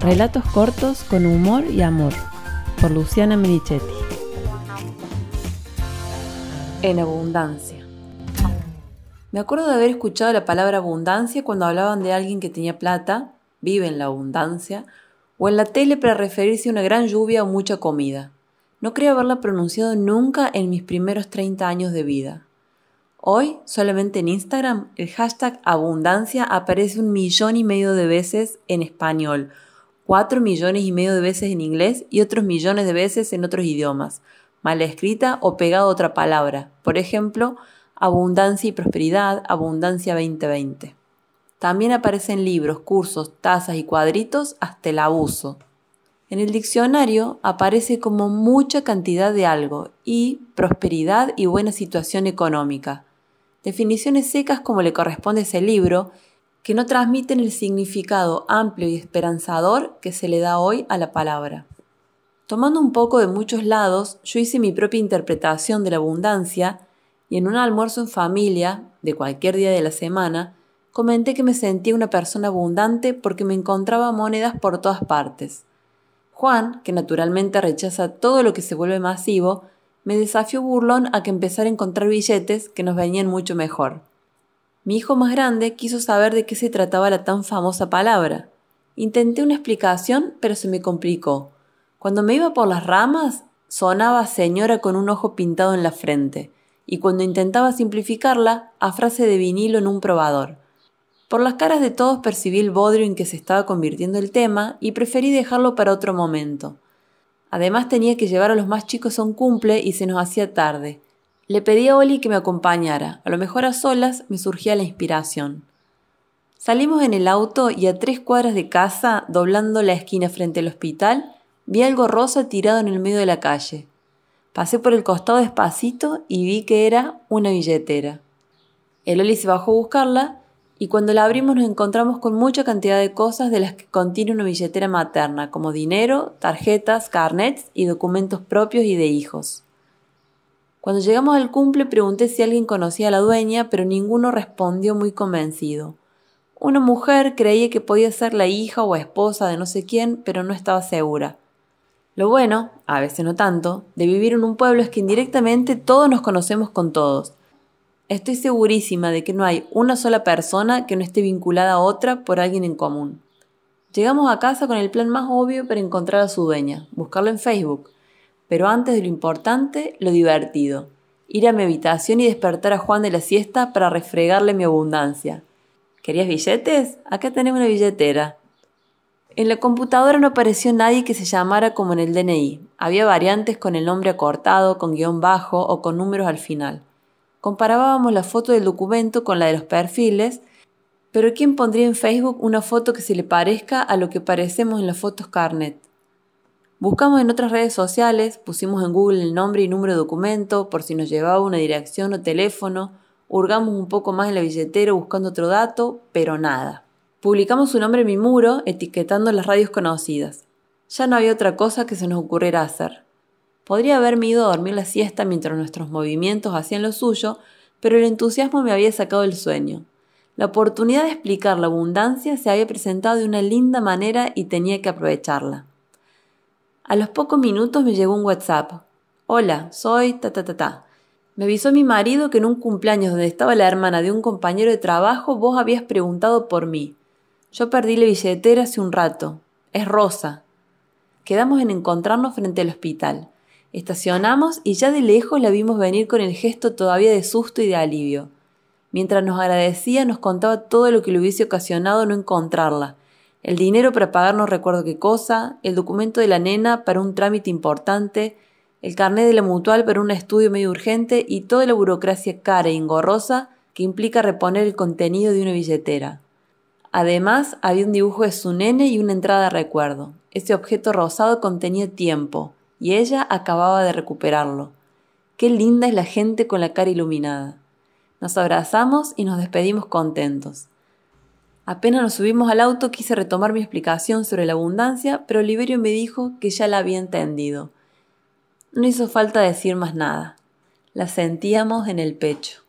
Relatos cortos con humor y amor, por Luciana Merichetti. En abundancia. Me acuerdo de haber escuchado la palabra abundancia cuando hablaban de alguien que tenía plata, vive en la abundancia, o en la tele para referirse a una gran lluvia o mucha comida. No creo haberla pronunciado nunca en mis primeros 30 años de vida. Hoy, solamente en Instagram, el hashtag abundancia aparece un millón y medio de veces en español, 4 millones y medio de veces en inglés y otros millones de veces en otros idiomas, mal escrita o pegada otra palabra, por ejemplo, abundancia y prosperidad, abundancia 2020. También aparecen libros, cursos, tazas y cuadritos hasta el abuso. En el diccionario aparece como mucha cantidad de algo y prosperidad y buena situación económica. Definiciones secas como le corresponde a ese libro que no transmiten el significado amplio y esperanzador que se le da hoy a la palabra. Tomando un poco de muchos lados, yo hice mi propia interpretación de la abundancia y en un almuerzo en familia, de cualquier día de la semana, comenté que me sentía una persona abundante porque me encontraba monedas por todas partes. Juan, que naturalmente rechaza todo lo que se vuelve masivo, me desafió burlón a que empezara a encontrar billetes que nos venían mucho mejor. Mi hijo más grande quiso saber de qué se trataba la tan famosa palabra. Intenté una explicación, pero se me complicó. Cuando me iba por las ramas, sonaba señora con un ojo pintado en la frente, y cuando intentaba simplificarla, a frase de vinilo en un probador. Por las caras de todos percibí el bodrio en que se estaba convirtiendo el tema y preferí dejarlo para otro momento. Además tenía que llevar a los más chicos a un cumple y se nos hacía tarde, le pedí a Oli que me acompañara, a lo mejor a solas me surgía la inspiración. Salimos en el auto y a tres cuadras de casa, doblando la esquina frente al hospital, vi algo rosa tirado en el medio de la calle. Pasé por el costado despacito y vi que era una billetera. El Oli se bajó a buscarla y cuando la abrimos nos encontramos con mucha cantidad de cosas de las que contiene una billetera materna, como dinero, tarjetas, carnets y documentos propios y de hijos. Cuando llegamos al cumple pregunté si alguien conocía a la dueña, pero ninguno respondió muy convencido. Una mujer creía que podía ser la hija o esposa de no sé quién, pero no estaba segura. Lo bueno, a veces no tanto, de vivir en un pueblo es que indirectamente todos nos conocemos con todos. Estoy segurísima de que no hay una sola persona que no esté vinculada a otra por alguien en común. Llegamos a casa con el plan más obvio para encontrar a su dueña, buscarlo en Facebook pero antes de lo importante, lo divertido. Ir a mi habitación y despertar a Juan de la siesta para refregarle mi abundancia. ¿Querías billetes? Acá tenemos una billetera. En la computadora no apareció nadie que se llamara como en el DNI. Había variantes con el nombre acortado, con guion bajo o con números al final. Comparábamos la foto del documento con la de los perfiles, pero ¿quién pondría en Facebook una foto que se le parezca a lo que parecemos en las fotos Carnet? Buscamos en otras redes sociales, pusimos en Google el nombre y número de documento por si nos llevaba una dirección o teléfono, hurgamos un poco más en la billetera buscando otro dato, pero nada. Publicamos su nombre en mi muro, etiquetando las radios conocidas. Ya no había otra cosa que se nos ocurriera hacer. Podría haberme ido a dormir la siesta mientras nuestros movimientos hacían lo suyo, pero el entusiasmo me había sacado el sueño. La oportunidad de explicar la abundancia se había presentado de una linda manera y tenía que aprovecharla. A los pocos minutos me llegó un WhatsApp. Hola, soy ta ta ta ta. Me avisó mi marido que en un cumpleaños donde estaba la hermana de un compañero de trabajo vos habías preguntado por mí. Yo perdí la billetera hace un rato. Es Rosa. Quedamos en encontrarnos frente al hospital. Estacionamos y ya de lejos la vimos venir con el gesto todavía de susto y de alivio. Mientras nos agradecía nos contaba todo lo que le hubiese ocasionado no encontrarla, el dinero para pagar no recuerdo qué cosa, el documento de la nena para un trámite importante, el carnet de la mutual para un estudio medio urgente y toda la burocracia cara e engorrosa que implica reponer el contenido de una billetera. Además, había un dibujo de su nene y una entrada de recuerdo. Ese objeto rosado contenía tiempo, y ella acababa de recuperarlo. Qué linda es la gente con la cara iluminada. Nos abrazamos y nos despedimos contentos. Apenas nos subimos al auto quise retomar mi explicación sobre la abundancia, pero Oliverio me dijo que ya la había entendido. No hizo falta decir más nada. La sentíamos en el pecho.